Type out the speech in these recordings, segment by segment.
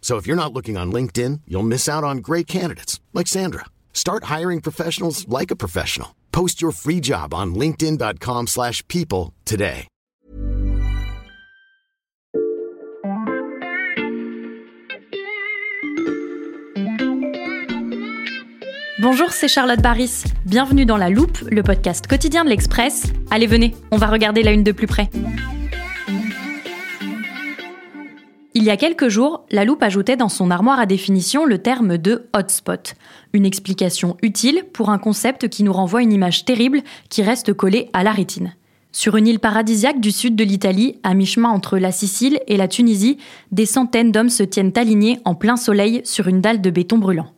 So if you're not looking on LinkedIn, you'll miss out on great candidates like Sandra. Start hiring professionals like a professional. Post your free job on linkedin.com/people today. Bonjour, c'est Charlotte Baris. Bienvenue dans La Loupe, le podcast quotidien de l'Express. Allez, venez, on va regarder la une de plus près. Il y a quelques jours, La Loupe ajoutait dans son armoire à définition le terme de hotspot. Une explication utile pour un concept qui nous renvoie une image terrible qui reste collée à la rétine. Sur une île paradisiaque du sud de l'Italie, à mi-chemin entre la Sicile et la Tunisie, des centaines d'hommes se tiennent alignés en plein soleil sur une dalle de béton brûlant.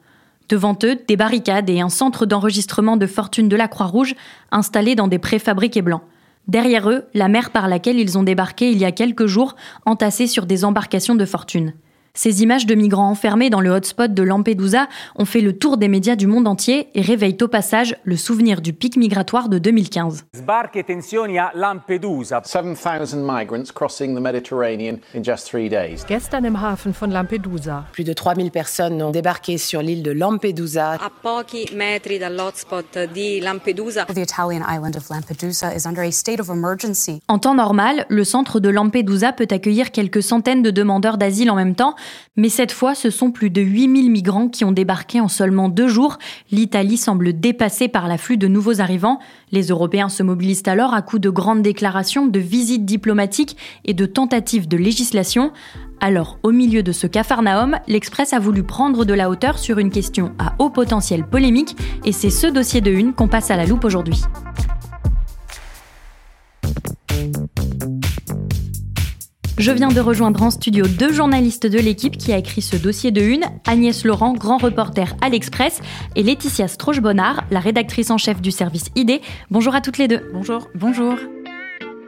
Devant eux, des barricades et un centre d'enregistrement de fortune de la Croix-Rouge installé dans des préfabriqués blancs. Derrière eux, la mer par laquelle ils ont débarqué il y a quelques jours, entassée sur des embarcations de fortune. Ces images de migrants enfermés dans le hotspot de Lampedusa ont fait le tour des médias du monde entier et réveillent au passage le souvenir du pic migratoire de 2015. Sbarchi e tensioni a Lampedusa. 7,000 migrants crossing the Mediterranean in just three days. Gestern im Hafen von Lampedusa. Plus de 3000 personnes ont débarqué sur l'île de Lampedusa. A pochi metri dall'hotspot di Lampedusa. The Italian island of Lampedusa is under a state of emergency. En temps normal, le centre de Lampedusa peut accueillir quelques centaines de demandeurs d'asile en même temps, mais cette fois, ce sont plus de 8000 migrants qui ont débarqué en seulement deux jours. L'Italie semble dépassée par l'afflux de nouveaux arrivants. Les Européens se mobilisent alors à coups de grandes déclarations, de visites diplomatiques et de tentatives de législation. Alors, au milieu de ce capharnaüm, l'Express a voulu prendre de la hauteur sur une question à haut potentiel polémique, et c'est ce dossier de une qu'on passe à la loupe aujourd'hui. Je viens de rejoindre en studio deux journalistes de l'équipe qui a écrit ce dossier de une, Agnès Laurent, grand reporter à l'Express, et Laetitia Stroche-Bonnard, la rédactrice en chef du service ID. Bonjour à toutes les deux. Bonjour. Bonjour.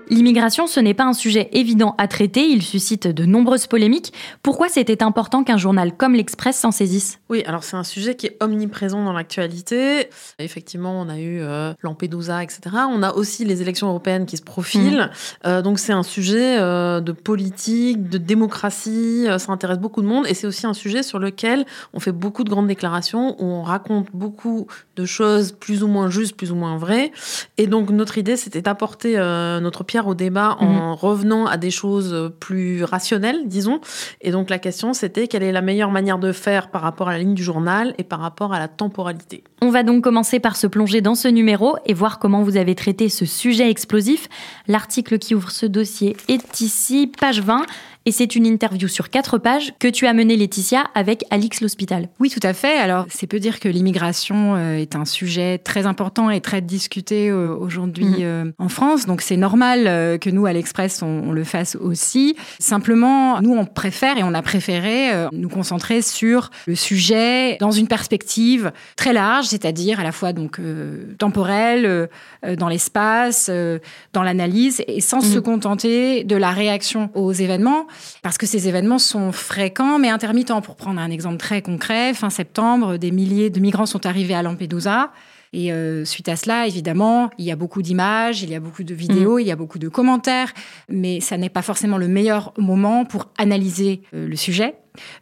L'immigration, ce n'est pas un sujet évident à traiter, il suscite de nombreuses polémiques. Pourquoi c'était important qu'un journal comme l'Express s'en saisisse? Oui, alors c'est un sujet qui est omniprésent dans l'actualité. Effectivement, on a eu euh, Lampedusa, etc. On a aussi les élections européennes qui se profilent. Mmh. Euh, donc c'est un sujet euh, de politique, de démocratie, ça intéresse beaucoup de monde et c'est aussi un sujet sur lequel on fait beaucoup de grandes déclarations, où on raconte beaucoup de choses plus ou moins justes, plus ou moins vraies. Et donc notre idée, c'était d'apporter notre pierre au débat en mmh. revenant à des choses plus rationnelles, disons. Et donc la question, c'était quelle est la meilleure manière de faire par rapport à la ligne du journal et par rapport à la temporalité? On va donc commencer par se plonger dans ce numéro et voir comment vous avez traité ce sujet explosif. L'article qui ouvre ce dossier est ici, page 20. Et c'est une interview sur quatre pages que tu as menée, Laetitia, avec Alix L'Hospital. Oui, tout à fait. Alors, c'est peu dire que l'immigration euh, est un sujet très important et très discuté euh, aujourd'hui mmh. en France. Donc, c'est normal que nous, à l'Express, on, on, le fasse aussi. Simplement, nous, on préfère et on a préféré nous concentrer sur le sujet dans une perspective très large, c'est-à-dire à la fois donc euh, temporelle, euh, dans l'espace, euh, dans l'analyse, et sans mmh. se contenter de la réaction aux événements, parce que ces événements sont fréquents mais intermittents. Pour prendre un exemple très concret, fin septembre, des milliers de migrants sont arrivés à Lampedusa. Et euh, suite à cela, évidemment, il y a beaucoup d'images, il y a beaucoup de vidéos, mmh. il y a beaucoup de commentaires, mais ça n'est pas forcément le meilleur moment pour analyser euh, le sujet.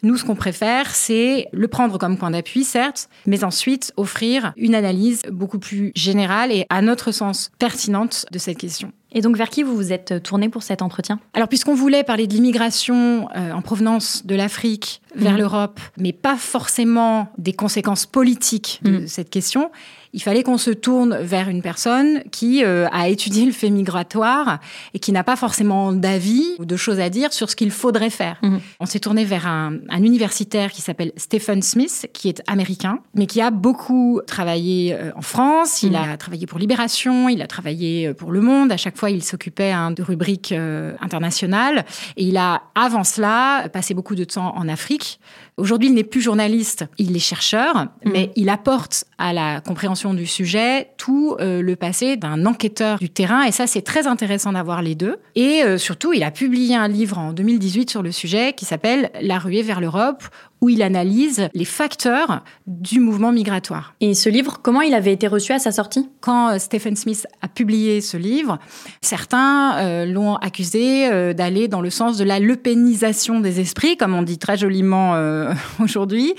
Nous, ce qu'on préfère, c'est le prendre comme point d'appui, certes, mais ensuite offrir une analyse beaucoup plus générale et, à notre sens, pertinente de cette question. Et donc, vers qui vous vous êtes tourné pour cet entretien? Alors, puisqu'on voulait parler de l'immigration euh, en provenance de l'Afrique vers Mhm. l'Europe, mais pas forcément des conséquences politiques de Mhm. cette question, il fallait qu'on se tourne vers une personne qui euh, a étudié le fait migratoire et qui n'a pas forcément d'avis ou de choses à dire sur ce qu'il faudrait faire. Mhm. On s'est tourné vers un, un universitaire qui s'appelle Stephen Smith, qui est américain, mais qui a beaucoup travaillé euh, en France. Il a travaillé pour Libération, il a travaillé euh, pour Le Monde. À chaque fois, il s'occupait hein, de rubriques euh, internationales. Et il a, avant cela, passé beaucoup de temps en Afrique. truc Aujourd'hui, il n'est plus journaliste, il est chercheur, mais il apporte à la compréhension du sujet tout euh, le passé d'un enquêteur du terrain. Et ça, c'est très intéressant d'avoir les deux. Et euh, surtout, il a publié un livre en 2018 sur le sujet qui s'appelle La ruée vers l'Europe, où il analyse les facteurs du mouvement migratoire. Et ce livre, comment il avait été reçu à sa sortie? Quand euh, Stephen Smith a publié ce livre, certains euh, l'ont accusé euh, d'aller dans le sens de la lepénisation des esprits, comme on dit très joliment euh, aujourd'hui.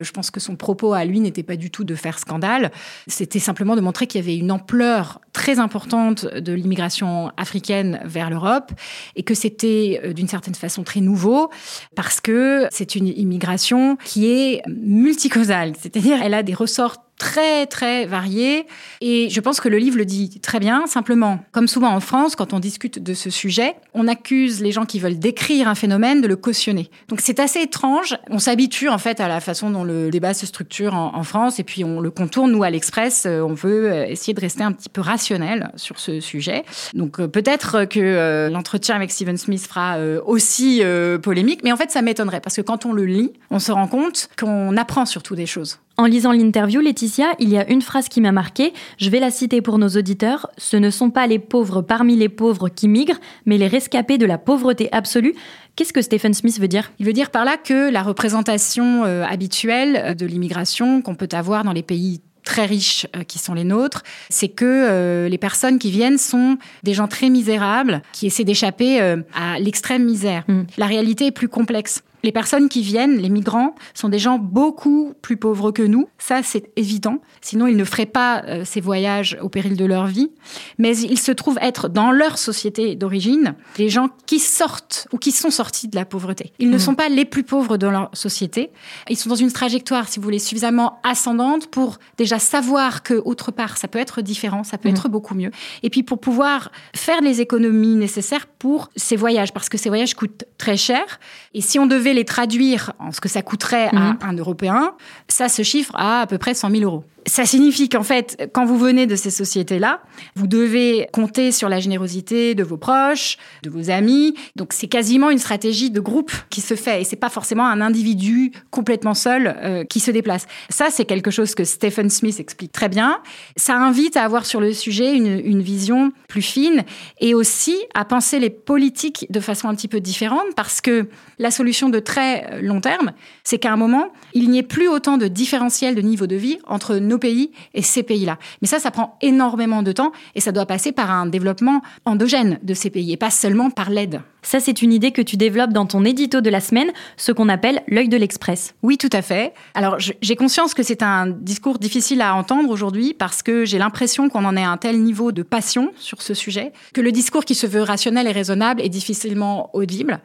Je pense que son propos à lui n'était pas du tout de faire scandale, c'était simplement de montrer qu'il y avait une ampleur très importante de l'immigration africaine vers l'Europe et que c'était euh, d'une certaine façon très nouveau parce que c'est une immigration qui est multicausale, c'est-à-dire elle a des ressorts très très variés et je pense que le livre le dit très bien. Simplement comme souvent en France quand on discute de ce sujet on accuse les gens qui veulent décrire un phénomène de le cautionner. Donc c'est assez étrange. On s'habitue en fait à la façon dont le débat se structure en, France. Et puis on le contourne nous à l'Express. Euh, on veut euh, essayer de rester un petit peu rationnel sur ce sujet. Donc euh, peut-être que l'entretien avec Stephen Smith fera aussi polémique. Mais en fait ça m'étonnerait. Parce que quand on le lit on se rend compte qu'on apprend surtout des choses En lisant l'interview, Laetitia, il y a une phrase qui m'a marquée. Je vais la citer pour nos auditeurs. Ce ne sont pas les pauvres parmi les pauvres qui migrent, mais les rescapés de la pauvreté absolue. Qu'est-ce que Stephen Smith veut dire? Il veut dire par là que la représentation euh, habituelle de l'immigration qu'on peut avoir dans les pays très riches euh, qui sont les nôtres, c'est que euh, les personnes qui viennent sont des gens très misérables qui essaient d'échapper à l'extrême misère. Mm. La réalité est plus complexe. Les personnes qui viennent, les migrants, sont des gens beaucoup plus pauvres que nous. Ça, c'est évident. Sinon, ils ne feraient pas euh, ces voyages au péril de leur vie. Mais ils se trouvent être dans leur société d'origine des gens qui sortent ou qui sont sortis de la pauvreté. Ils ne Mhm. sont pas les plus pauvres de leur société. Ils sont dans une trajectoire, si vous voulez, suffisamment ascendante pour déjà savoir que autre part, ça peut être différent, ça peut Mhm. être beaucoup mieux. Et puis pour pouvoir faire les économies nécessaires pour ces voyages, parce que ces voyages coûtent très cher. Et si on devait les traduire en ce que ça coûterait Mhm. à un Européen, ça se chiffre à à peu près 100 000 euros. Ça signifie qu'en fait, quand vous venez de ces sociétés-là, vous devez compter sur la générosité de vos proches, de vos amis. Donc c'est quasiment une stratégie de groupe qui se fait et c'est pas forcément un individu complètement seul euh, qui se déplace. Ça, c'est quelque chose que Stephen Smith explique très bien. Ça invite à avoir sur le sujet une, une vision plus fine et aussi à penser les politiques de façon un petit peu différente parce que la solution de très euh, long terme, c'est qu'à un moment, il n'y ait plus autant de différentiel de niveau de vie entre nos pays et ces pays-là. Mais ça, ça prend énormément de temps et ça doit passer par un développement endogène de ces pays et pas seulement par l'aide. Ça, c'est une idée que tu développes dans ton édito de la semaine, ce qu'on appelle l'œil de l'Express. Oui, tout à fait. Alors, j'ai conscience que c'est un discours difficile à entendre aujourd'hui parce que j'ai l'impression qu'on en est à un tel niveau de passion sur ce sujet que le discours qui se veut rationnel et raisonnable est difficilement audible.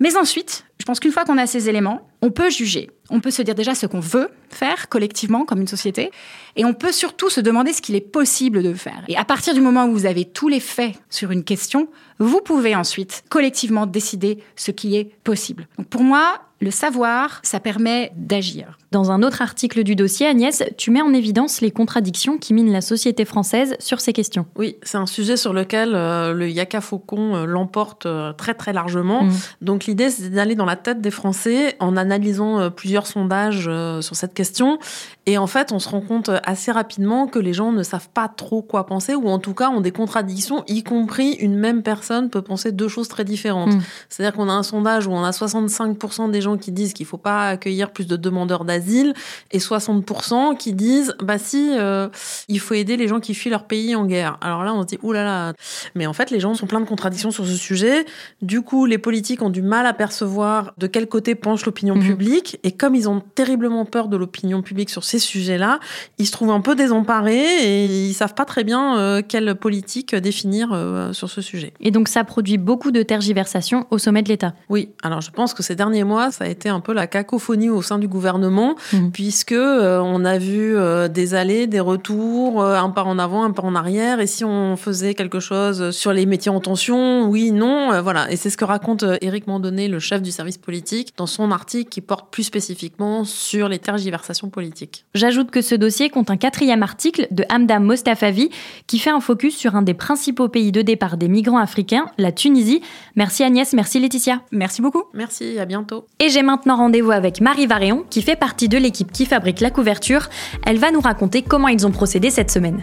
Mais ensuite, je pense qu'une fois qu'on a ces éléments, on peut juger. On peut se dire déjà ce qu'on veut faire collectivement comme une société et on peut surtout se demander ce qu'il est possible de faire. Et à partir du moment où vous avez tous les faits sur une question, vous pouvez ensuite collectivement décider ce qui est possible. Donc pour moi, le savoir, ça permet d'agir. Dans un autre article du dossier, Agnès, tu mets en évidence les contradictions qui minent la société française sur ces questions. Oui, c'est un sujet sur lequel euh, le Yaka Faucon euh, l'emporte euh, très très largement. Mm. Donc l'idée, c'est d'aller dans la tête des Français en analysant euh, plusieurs sondages euh, sur cette question. Et en fait, on se rend compte assez rapidement que les gens ne savent pas trop quoi penser, ou en tout cas ont des contradictions, y compris une même personne peut penser deux choses très différentes. Mm. C'est-à-dire qu'on a un sondage où on a 65% des gens qui disent qu'il faut pas accueillir plus de demandeurs d'asile, et 60% qui disent, bah si, euh, il faut aider les gens qui fuient leur pays en guerre. Alors là, on se dit, oulala. Là là. Mais en fait, les gens sont pleins de contradictions sur ce sujet. Du coup, les politiques ont du mal à percevoir de quel côté penche l'opinion Mhm. publique. Et comme ils ont terriblement peur de l'opinion publique sur ces sujets-là, ils se trouvent un peu désemparés et ils savent pas très bien euh, quelle politique définir euh, sur ce sujet. Et donc ça produit beaucoup de tergiversations au sommet de l'État. Oui, alors je pense que ces derniers mois, ça a été un peu la cacophonie au sein du gouvernement, mmh. puisque euh, on a vu euh, des allées, des retours, euh, un pas en avant, un pas en arrière, et si on faisait quelque chose sur les métiers en tension, oui, non, voilà. Et c'est ce que raconte Éric Mandonnet, le chef du service politique, dans son article qui porte plus spécifiquement sur les tergiversations politiques. J'ajoute que ce dossier compte un quatrième article de Hamda Mostafavi qui fait un focus sur un des principaux pays de départ des migrants africains, la Tunisie. Merci Agnès, merci Laetitia. Merci beaucoup. Merci, à bientôt. Et j'ai maintenant rendez-vous avec Marie Varéon qui fait partie de l'équipe qui fabrique la couverture. Elle va nous raconter comment ils ont procédé cette semaine.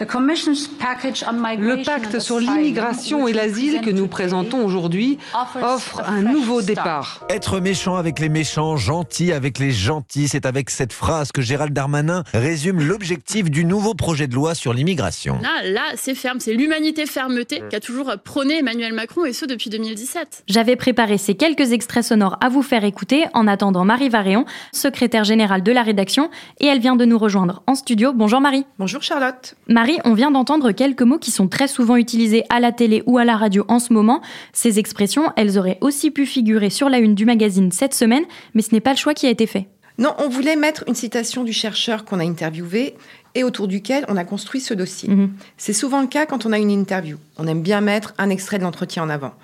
Le pacte sur l'immigration et l'asile que nous présentons aujourd'hui offre un nouveau départ. Être méchant avec les méchants, gentil avec les gentils, c'est avec cette phrase que Gérald Darmanin résume l'objectif du nouveau projet de loi sur l'immigration. Là, là c'est ferme, c'est l'humanité fermeté qu'a toujours prôné Emmanuel Macron et ce depuis 2017. J'avais préparé ces quelques extraits sonores à vous faire écouter en attendant Marie Varéon, secrétaire générale de la rédaction, et elle vient de nous rejoindre en studio. Bonjour Marie. Bonjour Charlotte. Marie, on vient d'entendre quelques mots qui sont très souvent utilisés à la télé ou à la radio en ce moment. Ces expressions, elles auraient aussi pu figurer sur la une du magazine cette semaine, mais ce n'est pas le choix qui a été fait. Non, on voulait mettre une citation du chercheur qu'on a interviewé et autour duquel on a construit ce dossier. Mhm. C'est souvent le cas quand on a une interview. On aime bien mettre un extrait de l'entretien en avant.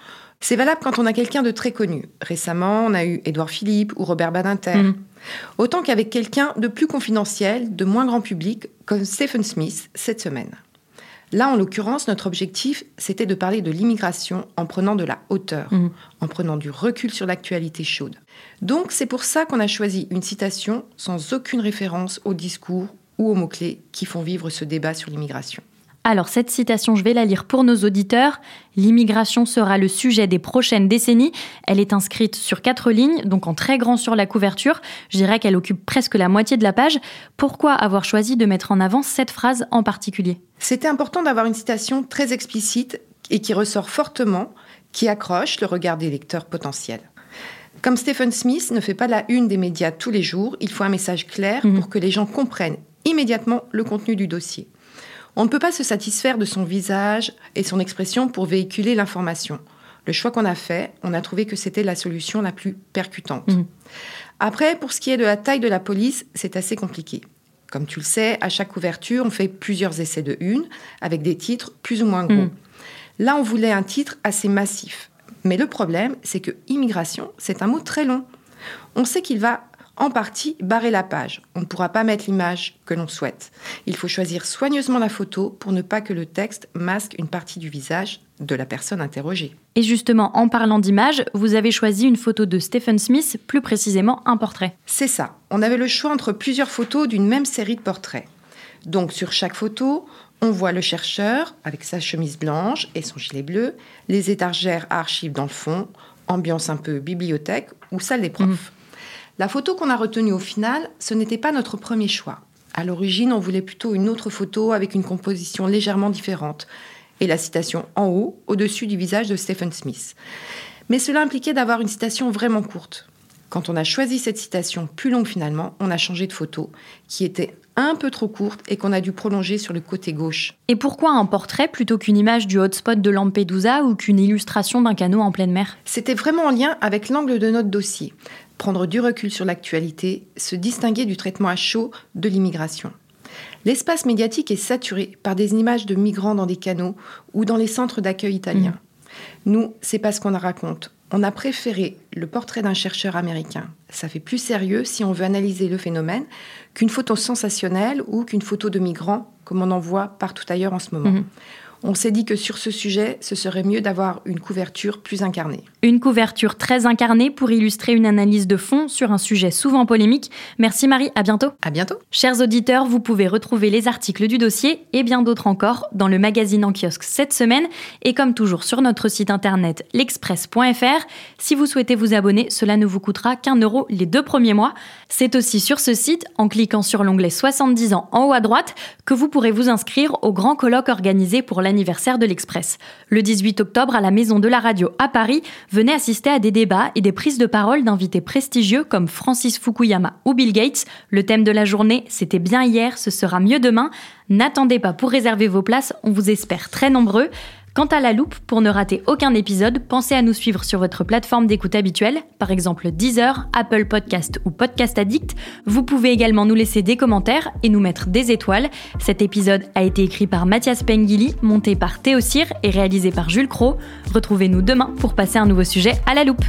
C'est valable quand on a quelqu'un de très connu. Récemment, on a eu Édouard Philippe ou Robert Badinter. Mhm. Autant qu'avec quelqu'un de plus confidentiel, de moins grand public, comme Stephen Smith cette semaine. Là, en l'occurrence, notre objectif, c'était de parler de l'immigration en prenant de la hauteur, mhm. en prenant du recul sur l'actualité chaude. Donc, c'est pour ça qu'on a choisi une citation sans aucune référence au discours ou aux mots-clés qui font vivre ce débat sur l'immigration. Alors cette citation, je vais la lire pour nos auditeurs. L'immigration sera le sujet des prochaines décennies. Elle est inscrite sur quatre lignes, donc en très grand sur la couverture. Je dirais qu'elle occupe presque la moitié de la page. Pourquoi avoir choisi de mettre en avant cette phrase en particulier? C'était important d'avoir une citation très explicite et qui ressort fortement, qui accroche le regard des lecteurs potentiels. Comme Stephen Smith ne fait pas la une des médias tous les jours, il faut un message clair mhm. pour que les gens comprennent immédiatement le contenu du dossier. On ne peut pas se satisfaire de son visage et son expression pour véhiculer l'information. Le choix qu'on a fait, on a trouvé que c'était la solution la plus percutante. Mmh. Après, pour ce qui est de la taille de la police, c'est assez compliqué. Comme tu le sais, à chaque couverture, on fait plusieurs essais de une, avec des titres plus ou moins gros. Mmh. Là, on voulait un titre assez massif. Mais le problème, c'est que immigration, c'est un mot très long. On sait qu'il va en partie barrer la page. On ne pourra pas mettre l'image que l'on souhaite. Il faut choisir soigneusement la photo pour ne pas que le texte masque une partie du visage de la personne interrogée. Et justement, en parlant d'image, vous avez choisi une photo de Stephen Smith, plus précisément un portrait. C'est ça. On avait le choix entre plusieurs photos d'une même série de portraits. Donc sur chaque photo, on voit le chercheur avec sa chemise blanche et son gilet bleu, les étagères à archives dans le fond, ambiance un peu bibliothèque ou salle des profs. Mhm. La photo qu'on a retenue au final, ce n'était pas notre premier choix. À l'origine, on voulait plutôt une autre photo avec une composition légèrement différente et la citation en haut, au-dessus du visage de Stephen Smith. Mais cela impliquait d'avoir une citation vraiment courte. Quand on a choisi cette citation plus longue finalement, on a changé de photo, qui était un peu trop courte et qu'on a dû prolonger sur le côté gauche. Et pourquoi un portrait plutôt qu'une image du hotspot de Lampedusa ou qu'une illustration d'un canot en pleine mer? C'était vraiment en lien avec l'angle de notre dossier prendre du recul sur l'actualité, se distinguer du traitement à chaud de l'immigration. L'espace médiatique est saturé par des images de migrants dans des canaux ou dans les centres d'accueil italiens. Mmh. Nous, c'est pas ce qu'on raconte. On a préféré le portrait d'un chercheur américain. Ça fait plus sérieux si on veut analyser le phénomène qu'une photo sensationnelle ou qu'une photo de migrants comme on en voit partout ailleurs en ce moment. Mmh. On s'est dit que sur ce sujet, ce serait mieux d'avoir une couverture plus incarnée. Une couverture très incarnée pour illustrer une analyse de fond sur un sujet souvent polémique. Merci Marie, à bientôt. À bientôt. Chers auditeurs, vous pouvez retrouver les articles du dossier et bien d'autres encore dans le magazine en kiosque cette semaine et comme toujours sur notre site internet l'express.fr. Si vous souhaitez vous abonner, cela ne vous coûtera qu'un euro les deux premiers mois. C'est aussi sur ce site, en cliquant sur l'onglet 70 ans en haut à droite, que vous pourrez vous inscrire au grand colloque organisé pour l'anniversaire de l'Express. Le 18 octobre, à la Maison de la Radio à Paris, venez assister à des débats et des prises de parole d'invités prestigieux comme Francis Fukuyama ou Bill Gates. Le thème de la journée, c'était bien hier, ce sera mieux demain. N'attendez pas pour réserver vos places, on vous espère très nombreux. Quant à la loupe, pour ne rater aucun épisode, pensez à nous suivre sur votre plateforme d'écoute habituelle, par exemple Deezer, Apple Podcast ou Podcast Addict. Vous pouvez également nous laisser des commentaires et nous mettre des étoiles. Cet épisode a été écrit par Mathias Pengili, monté par Théo Cyr et réalisé par Jules Cro. Retrouvez-nous demain pour passer un nouveau sujet à la loupe.